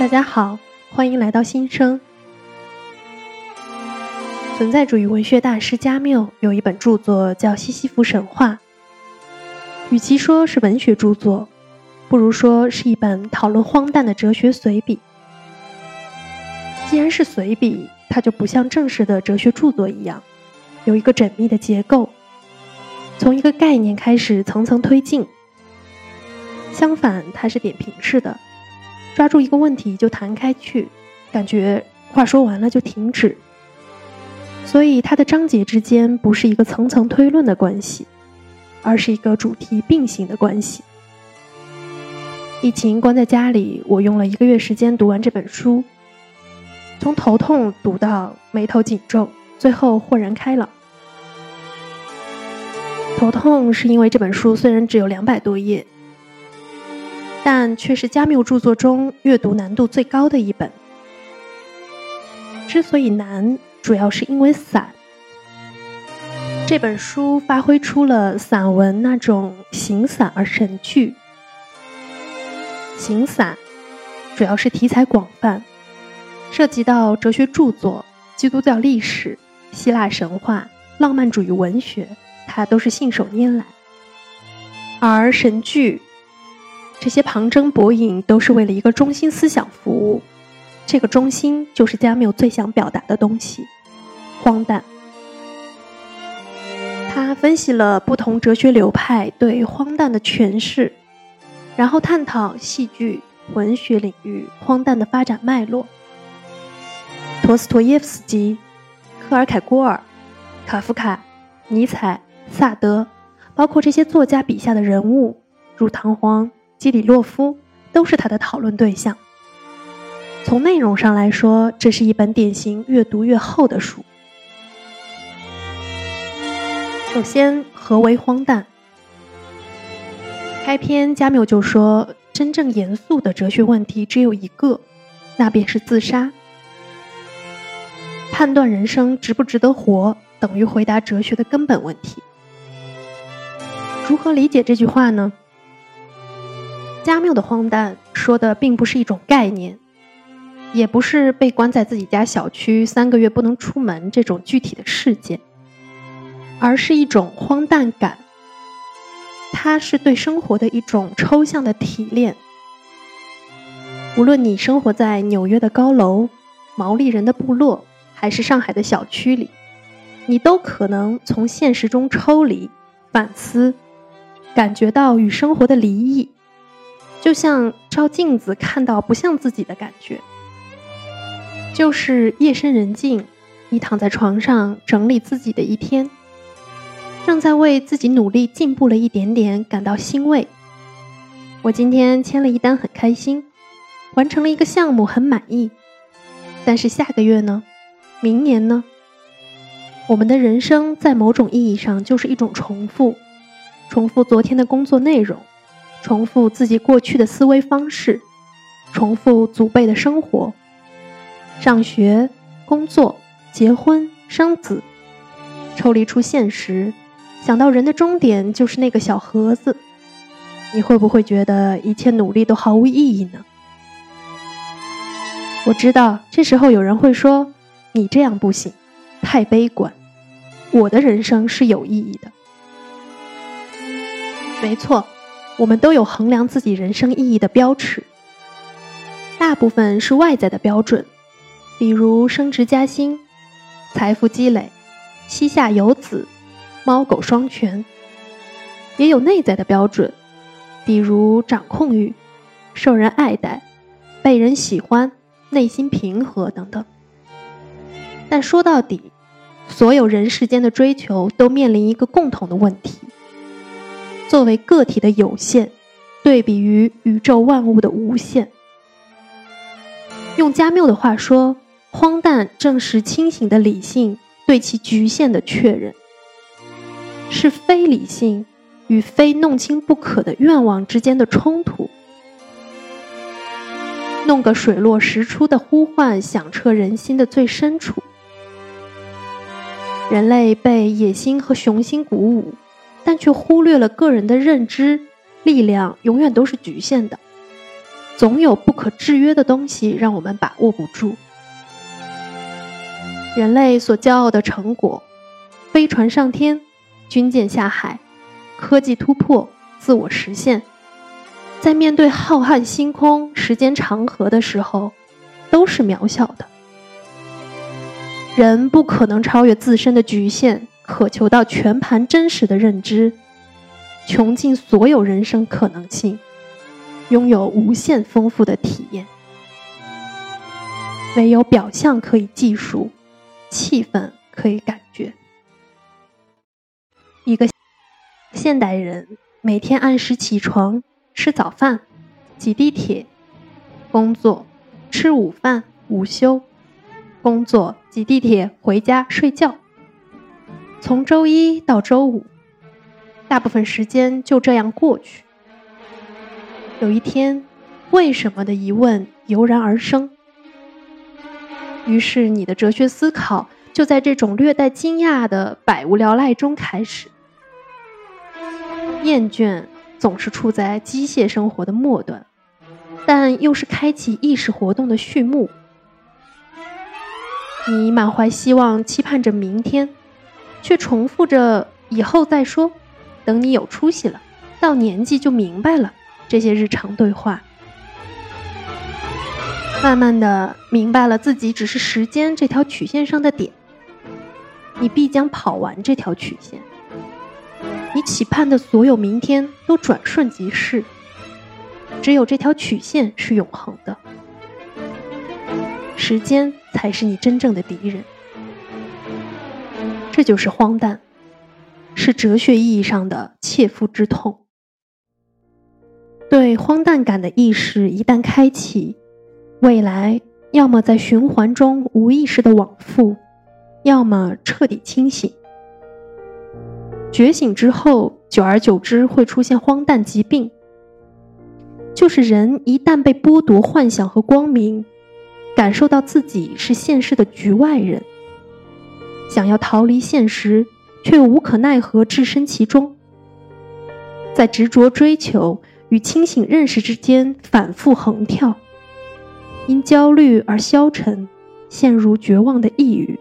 大家好，欢迎来到新生。存在主义文学大师加缪有一本著作叫《西西弗神话》，与其说是文学著作，不如说是一本讨论荒诞的哲学随笔。既然是随笔，它就不像正式的哲学著作一样，有一个缜密的结构，从一个概念开始层层推进。相反，它是点评式的，抓住一个问题就谈开去，感觉话说完了就停止。所以，它的章节之间不是一个层层推论的关系，而是一个主题并行的关系。疫情关在家里，我用了一个月时间读完这本书，从头痛读到眉头紧皱，最后豁然开朗。头痛是因为这本书虽然只有两百多页。但却是加缪著作中阅读难度最高的一本。之所以难，主要是因为散。这本书发挥出了散文那种形散而神聚。形散，主要是题材广泛，涉及到哲学著作、基督教历史、希腊神话、浪漫主义文学，它都是信手拈来。而神剧。这些旁征博引都是为了一个中心思想服务，这个中心就是加缪最想表达的东西——荒诞。他分析了不同哲学流派对荒诞的诠释，然后探讨戏剧、文学领域荒诞的发展脉络。陀思妥耶夫斯基、克尔凯郭尔、卡夫卡、尼采、萨德，包括这些作家笔下的人物，如唐璜。基里洛夫都是他的讨论对象。从内容上来说，这是一本典型越读越厚的书。首先，何为荒诞？开篇，加缪就说，真正严肃的哲学问题只有一个，那便是自杀。判断人生值不值得活，等于回答哲学的根本问题。如何理解这句话呢？加缪的荒诞说的并不是一种概念，也不是被关在自己家小区三个月不能出门这种具体的事件，而是一种荒诞感。它是对生活的一种抽象的提炼。无论你生活在纽约的高楼、毛利人的部落，还是上海的小区里，你都可能从现实中抽离、反思，感觉到与生活的离异。就像照镜子看到不像自己的感觉，就是夜深人静，你躺在床上整理自己的一天，正在为自己努力进步了一点点感到欣慰。我今天签了一单很开心，完成了一个项目很满意，但是下个月呢？明年呢？我们的人生在某种意义上就是一种重复，重复昨天的工作内容。重复自己过去的思维方式，重复祖辈的生活，上学、工作、结婚、生子，抽离出现实，想到人的终点就是那个小盒子，你会不会觉得一切努力都毫无意义呢？我知道这时候有人会说：“你这样不行，太悲观。”我的人生是有意义的，没错。我们都有衡量自己人生意义的标尺，大部分是外在的标准，比如升职加薪、财富积累、膝下有子、猫狗双全；也有内在的标准，比如掌控欲、受人爱戴、被人喜欢、内心平和等等。但说到底，所有人世间的追求都面临一个共同的问题。作为个体的有限，对比于宇宙万物的无限，用加缪的话说，荒诞正是清醒的理性对其局限的确认，是非理性与非弄清不可的愿望之间的冲突。弄个水落石出的呼唤，响彻人心的最深处。人类被野心和雄心鼓舞。但却忽略了个人的认知力量永远都是局限的，总有不可制约的东西让我们把握不住。人类所骄傲的成果，飞船上天，军舰下海，科技突破，自我实现，在面对浩瀚星空、时间长河的时候，都是渺小的。人不可能超越自身的局限，渴求到全盘真实的认知，穷尽所有人生可能性，拥有无限丰富的体验。唯有表象可以计数。气氛可以感觉，一个现代人每天按时起床、吃早饭、挤地铁、工作、吃午饭、午休、工作、挤地铁、回家睡觉，从周一到周五，大部分时间就这样过去。有一天，为什么的疑问油然而生。于是，你的哲学思考就在这种略带惊讶的百无聊赖中开始。厌倦总是处在机械生活的末端，但又是开启意识活动的序幕。你满怀希望，期盼着明天，却重复着“以后再说”，等你有出息了，到年纪就明白了。这些日常对话。慢慢的明白了，自己只是时间这条曲线上的点，你必将跑完这条曲线。你期盼的所有明天都转瞬即逝，只有这条曲线是永恒的，时间才是你真正的敌人。这就是荒诞，是哲学意义上的切肤之痛。对荒诞感的意识一旦开启。未来要么在循环中无意识的往复，要么彻底清醒。觉醒之后，久而久之会出现荒诞疾病，就是人一旦被剥夺幻想和光明，感受到自己是现实的局外人，想要逃离现实，却又无可奈何置身其中，在执着追求与清醒认识之间反复横跳。因焦虑而消沉，陷入绝望的抑郁。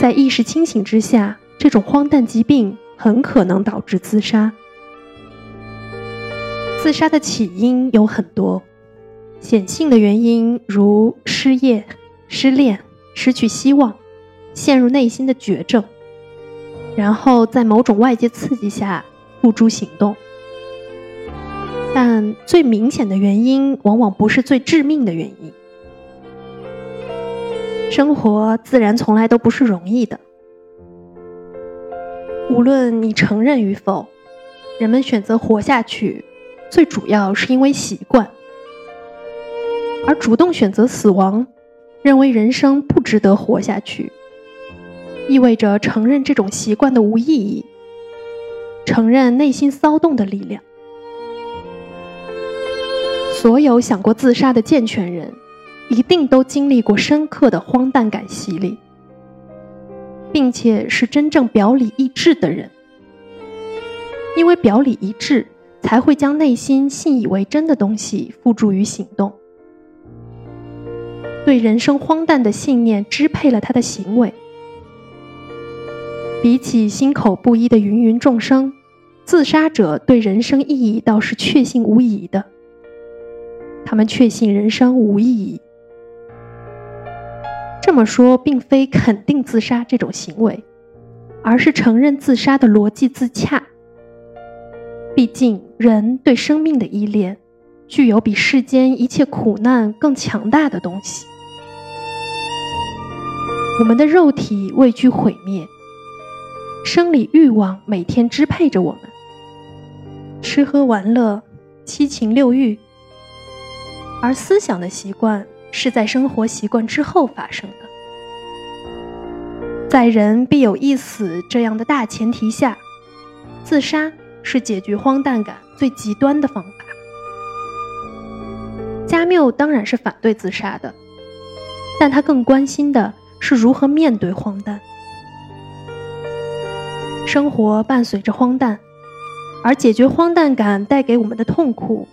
在意识清醒之下，这种荒诞疾病很可能导致自杀。自杀的起因有很多，显性的原因如失业、失恋、失去希望、陷入内心的绝症，然后在某种外界刺激下付诸行动。但最明显的原因，往往不是最致命的原因。生活自然从来都不是容易的，无论你承认与否，人们选择活下去，最主要是因为习惯，而主动选择死亡，认为人生不值得活下去，意味着承认这种习惯的无意义，承认内心骚动的力量。所有想过自杀的健全人，一定都经历过深刻的荒诞感洗礼，并且是真正表里一致的人。因为表里一致，才会将内心信以为真的东西付诸于行动。对人生荒诞的信念支配了他的行为。比起心口不一的芸芸众生，自杀者对人生意义倒是确信无疑的。他们确信人生无意义。这么说，并非肯定自杀这种行为，而是承认自杀的逻辑自洽。毕竟，人对生命的依恋，具有比世间一切苦难更强大的东西。我们的肉体畏惧毁灭，生理欲望每天支配着我们，吃喝玩乐，七情六欲。而思想的习惯是在生活习惯之后发生的，在人必有一死这样的大前提下，自杀是解决荒诞感最极端的方法。加缪当然是反对自杀的，但他更关心的是如何面对荒诞。生活伴随着荒诞，而解决荒诞感带给我们的痛苦。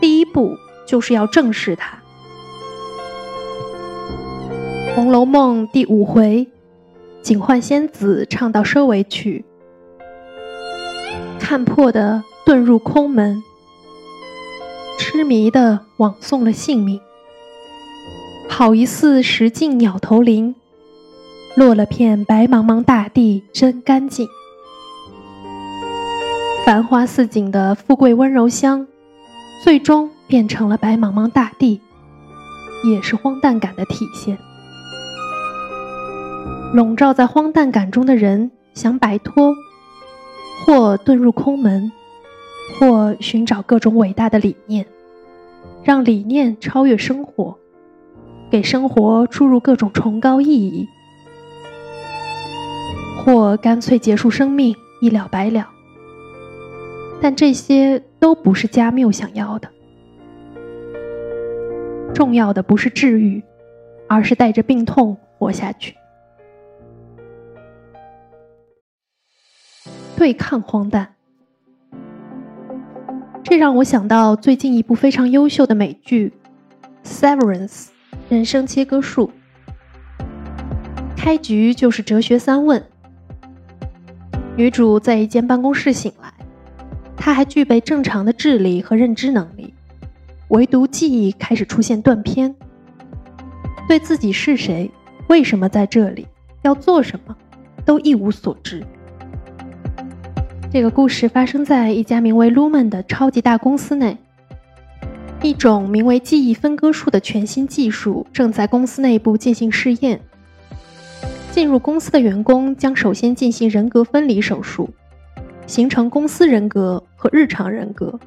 第一步就是要正视它。《红楼梦》第五回，警幻仙子唱到收尾曲，看破的遁入空门，痴迷的枉送了性命。好一似石径鸟头林，落了片白茫茫大地真干净。繁花似锦的富贵温柔乡，最终变成了白茫茫大地，也是荒诞感的体现。笼罩在荒诞感中的人想摆脱，或遁入空门，或寻找各种伟大的理念，让理念超越生活，给生活注入各种崇高意义，或干脆结束生命，一了百了。但这些都不是加缪想要的。重要的不是治愈，而是带着病痛活下去。对抗荒诞，这让我想到最近一部非常优秀的美剧《Severance》人生切割术。开局就是哲学三问：女主在一间办公室醒来，她还具备正常的智力和认知能力，唯独记忆开始出现断片，对自己是谁、为什么在这里、要做什么，都一无所知。这个故事发生在一家名为 Lumen 的超级大公司内。一种名为记忆分割术的全新技术正在公司内部进行试验。进入公司的员工将首先进行人格分离手术，形成公司人格和日常人格。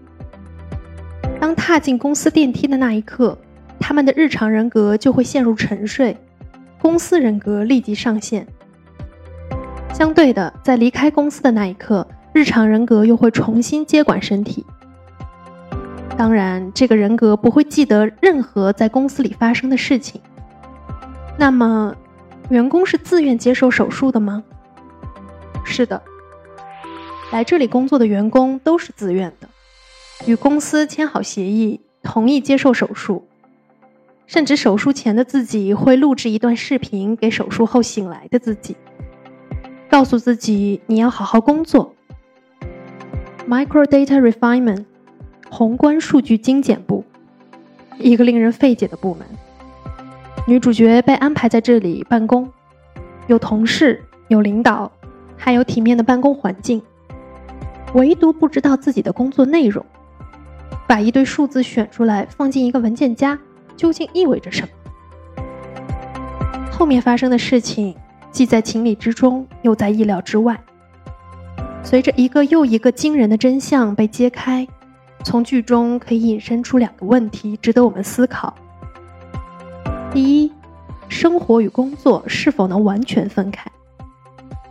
当踏进公司电梯的那一刻，他们的日常人格就会陷入沉睡，公司人格立即上线。相对的，在离开公司的那一刻。日常人格又会重新接管身体。当然，这个人格不会记得任何在公司里发生的事情。那么，员工是自愿接受手术的吗？是的，来这里工作的员工都是自愿的，与公司签好协议，同意接受手术。甚至手术前的自己会录制一段视频给手术后醒来的自己，告诉自己你要好好工作。Microdata Refinement，宏观数据精简部，一个令人费解的部门。女主角被安排在这里办公，有同事，有领导，还有体面的办公环境，唯独不知道自己的工作内容。把一堆数字选出来放进一个文件夹，究竟意味着什么？后面发生的事情，既在情理之中，又在意料之外。随着一个又一个惊人的真相被揭开，从剧中可以引申出两个问题，值得我们思考：第一，生活与工作是否能完全分开？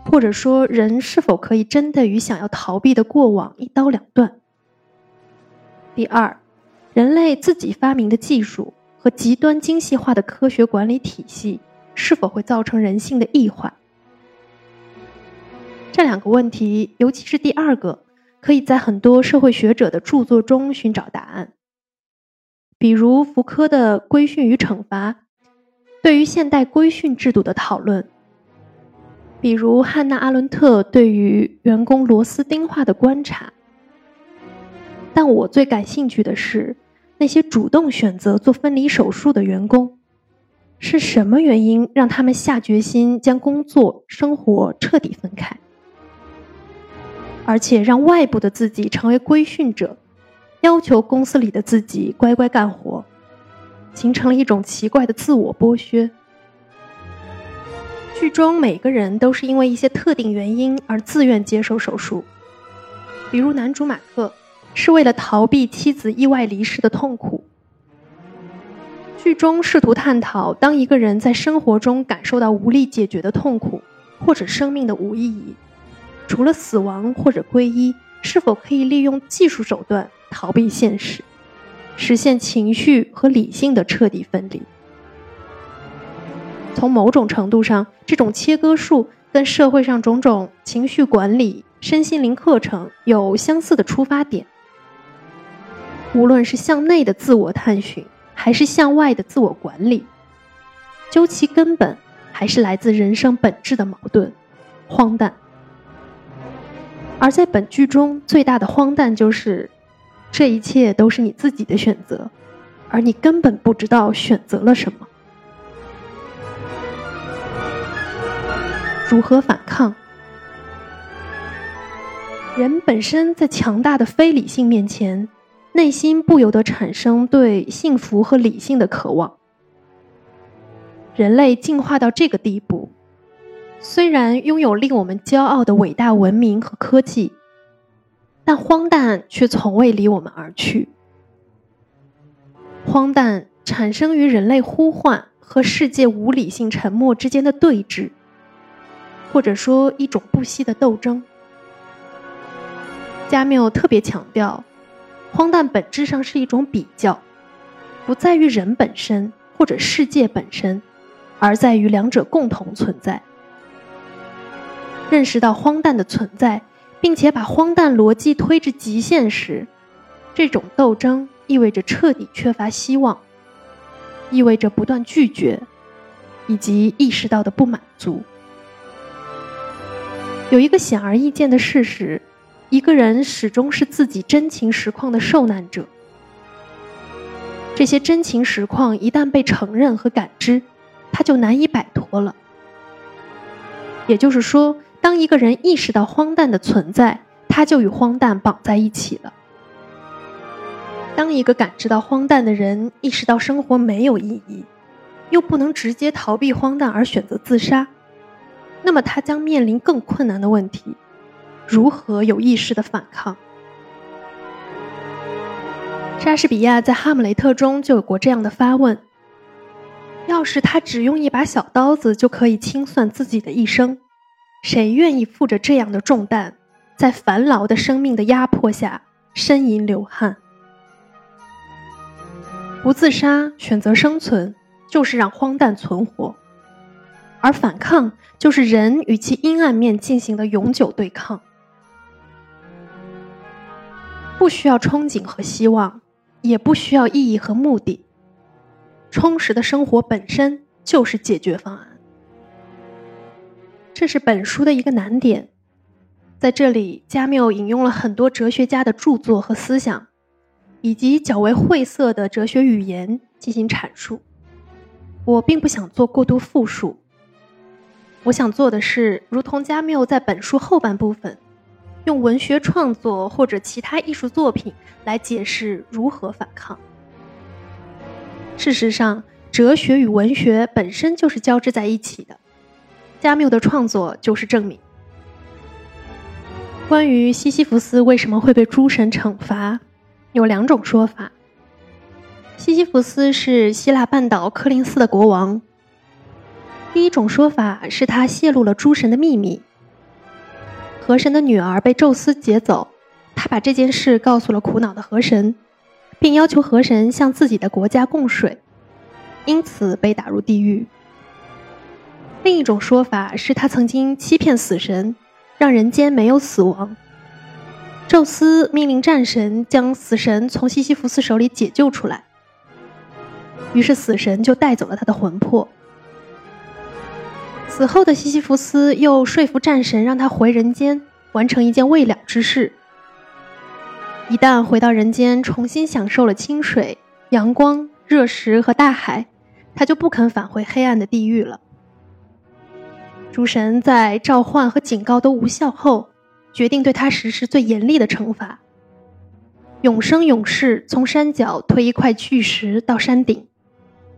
或者说，人是否可以真的与想要逃避的过往一刀两断？第二，人类自己发明的技术和极端精细化的科学管理体系，是否会造成人性的异化？这两个问题，尤其是第二个，可以在很多社会学者的著作中寻找答案。比如福柯的《规训与惩罚》，对于现代规训制度的讨论；比如汉娜·阿伦特对于员工螺丝钉化的观察。但我最感兴趣的是，那些主动选择做分离手术的员工，是什么原因让他们下决心将工作生活彻底分开？而且让外部的自己成为规训者，要求公司里的自己乖乖干活，形成了一种奇怪的自我剥削。剧中每个人都是因为一些特定原因而自愿接受手术，比如男主马克是为了逃避妻子意外离世的痛苦。剧中试图探讨，当一个人在生活中感受到无力解决的痛苦，或者生命的无意义。除了死亡或者皈依，是否可以利用技术手段逃避现实，实现情绪和理性的彻底分离？从某种程度上，这种切割术跟社会上种种情绪管理、身心灵课程有相似的出发点。无论是向内的自我探寻，还是向外的自我管理，究其根本，还是来自人生本质的矛盾——荒诞。而在本剧中，最大的荒诞就是，这一切都是你自己的选择，而你根本不知道选择了什么。如何反抗？人本身在强大的非理性面前，内心不由得产生对幸福和理性的渴望。人类进化到这个地步。虽然拥有令我们骄傲的伟大文明和科技，但荒诞却从未离我们而去。荒诞产生于人类呼唤和世界无理性沉默之间的对峙，或者说一种不息的斗争。加缪特别强调，荒诞本质上是一种比较，不在于人本身或者世界本身，而在于两者共同存在。认识到荒诞的存在，并且把荒诞逻辑推至极限时，这种斗争意味着彻底缺乏希望，意味着不断拒绝，以及意识到的不满足。有一个显而易见的事实：一个人始终是自己真情实况的受难者。这些真情实况一旦被承认和感知，他就难以摆脱了。也就是说。当一个人意识到荒诞的存在，他就与荒诞绑在一起了。当一个感知到荒诞的人意识到生活没有意义，又不能直接逃避荒诞而选择自杀，那么他将面临更困难的问题：如何有意识的反抗？莎士比亚在《哈姆雷特》中就有过这样的发问：要是他只用一把小刀子就可以清算自己的一生？谁愿意负着这样的重担，在繁劳的生命的压迫下呻吟流汗？不自杀，选择生存，就是让荒诞存活；而反抗，就是人与其阴暗面进行的永久对抗。不需要憧憬和希望，也不需要意义和目的，充实的生活本身就是解决方案。这是本书的一个难点，在这里，加缪引用了很多哲学家的著作和思想，以及较为晦涩的哲学语言进行阐述。我并不想做过度复述，我想做的是，如同加缪在本书后半部分，用文学创作或者其他艺术作品来解释如何反抗。事实上，哲学与文学本身就是交织在一起的。加缪的创作就是证明。关于西西弗斯为什么会被诸神惩罚，有两种说法。西西弗斯是希腊半岛科林斯的国王。第一种说法是他泄露了诸神的秘密，河神的女儿被宙斯劫走，他把这件事告诉了苦恼的河神，并要求河神向自己的国家供水，因此被打入地狱。另一种说法是他曾经欺骗死神，让人间没有死亡。宙斯命令战神将死神从西西弗斯手里解救出来，于是死神就带走了他的魂魄。死后的西西弗斯又说服战神，让他回人间完成一件未了之事。一旦回到人间，重新享受了清水、阳光、热食和大海，他就不肯返回黑暗的地狱了。诸神在召唤和警告都无效后，决定对他实施最严厉的惩罚。永生勇士从山脚推一块巨石到山顶，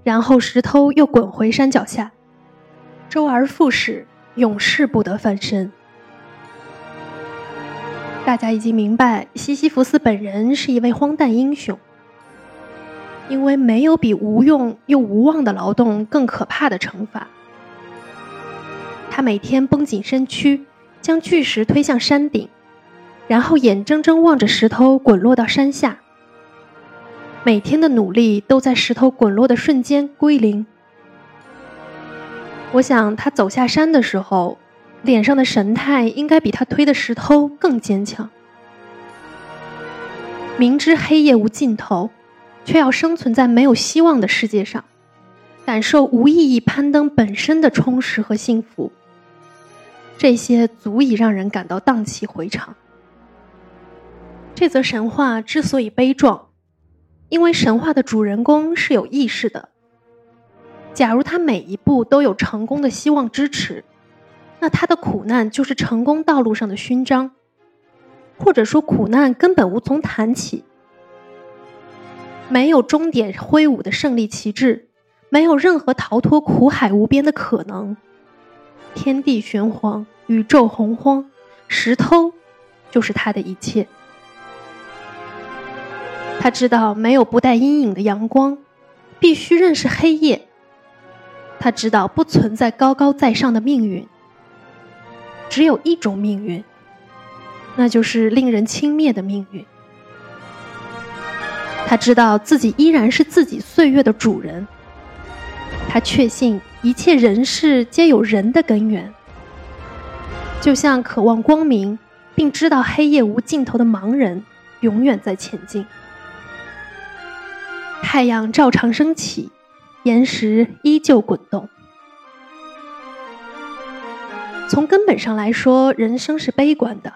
然后石头又滚回山脚下，周而复始，永世不得翻身。大家已经明白，西西弗斯本人是一位荒诞英雄，因为没有比无用又无望的劳动更可怕的惩罚。他每天绷紧身躯，将巨石推向山顶，然后眼睁睁望着石头滚落到山下。每天的努力都在石头滚落的瞬间归零。我想，他走下山的时候，脸上的神态应该比他推的石头更坚强。明知黑夜无尽头，却要生存在没有希望的世界上，感受无意义攀登本身的充实和幸福。这些足以让人感到荡气回肠。这则神话之所以悲壮，因为神话的主人公是有意识的。假如他每一步都有成功的希望支持，那他的苦难就是成功道路上的勋章，或者说苦难根本无从谈起。没有终点挥舞的胜利旗帜，没有任何逃脱苦海无边的可能。天地玄黄，宇宙洪荒，石头就是他的一切。他知道没有不带阴影的阳光，必须认识黑夜。他知道不存在高高在上的命运，只有一种命运，那就是令人轻蔑的命运。他知道自己依然是自己岁月的主人。他确信一切人事皆有人的根源，就像渴望光明并知道黑夜无尽头的盲人，永远在前进。太阳照常升起。岩石依旧滚动。从根本上来说，人生是悲观的。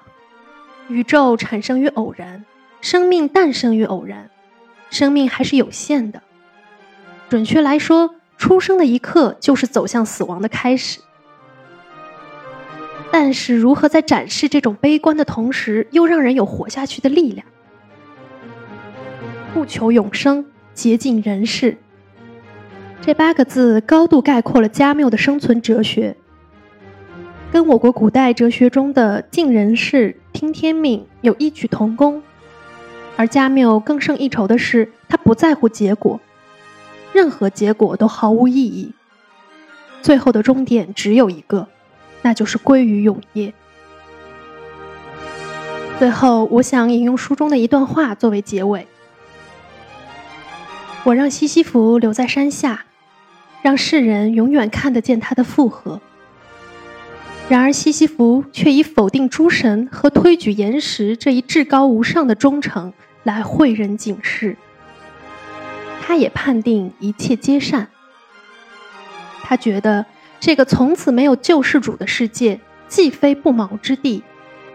宇宙产生于偶然，生命诞生于偶然，生命还是有限的。准确来说，出生的一刻就是走向死亡的开始。但是，如何在展示这种悲观的同时，又让人有活下去的力量？不求永生，竭尽人事。这八个字高度概括了加缪的生存哲学，跟我国古代哲学中的“尽人事，听天命”有异曲同工。而加缪更胜一筹的是，他不在乎结果，任何结果都毫无意义，最后的终点只有一个，那就是归于永夜。最后，我想引用书中的一段话作为结尾：我让西西弗留在山下。让世人永远看得见他的复合。然而，西西弗却以否定诸神和推举岩石这一至高无上的忠诚来诲人警示。他也判定一切皆善。他觉得这个从此没有救世主的世界，既非不毛之地，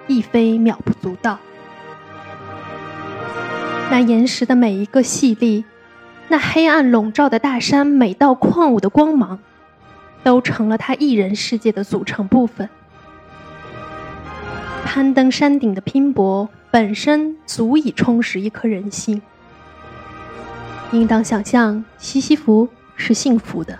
亦非渺不足道。那岩石的每一个细粒。那黑暗笼罩的大山，每道矿物的光芒，都成了他一人世界的组成部分。攀登山顶的拼搏本身足以充实一颗人心。应当想象，西西弗是幸福的。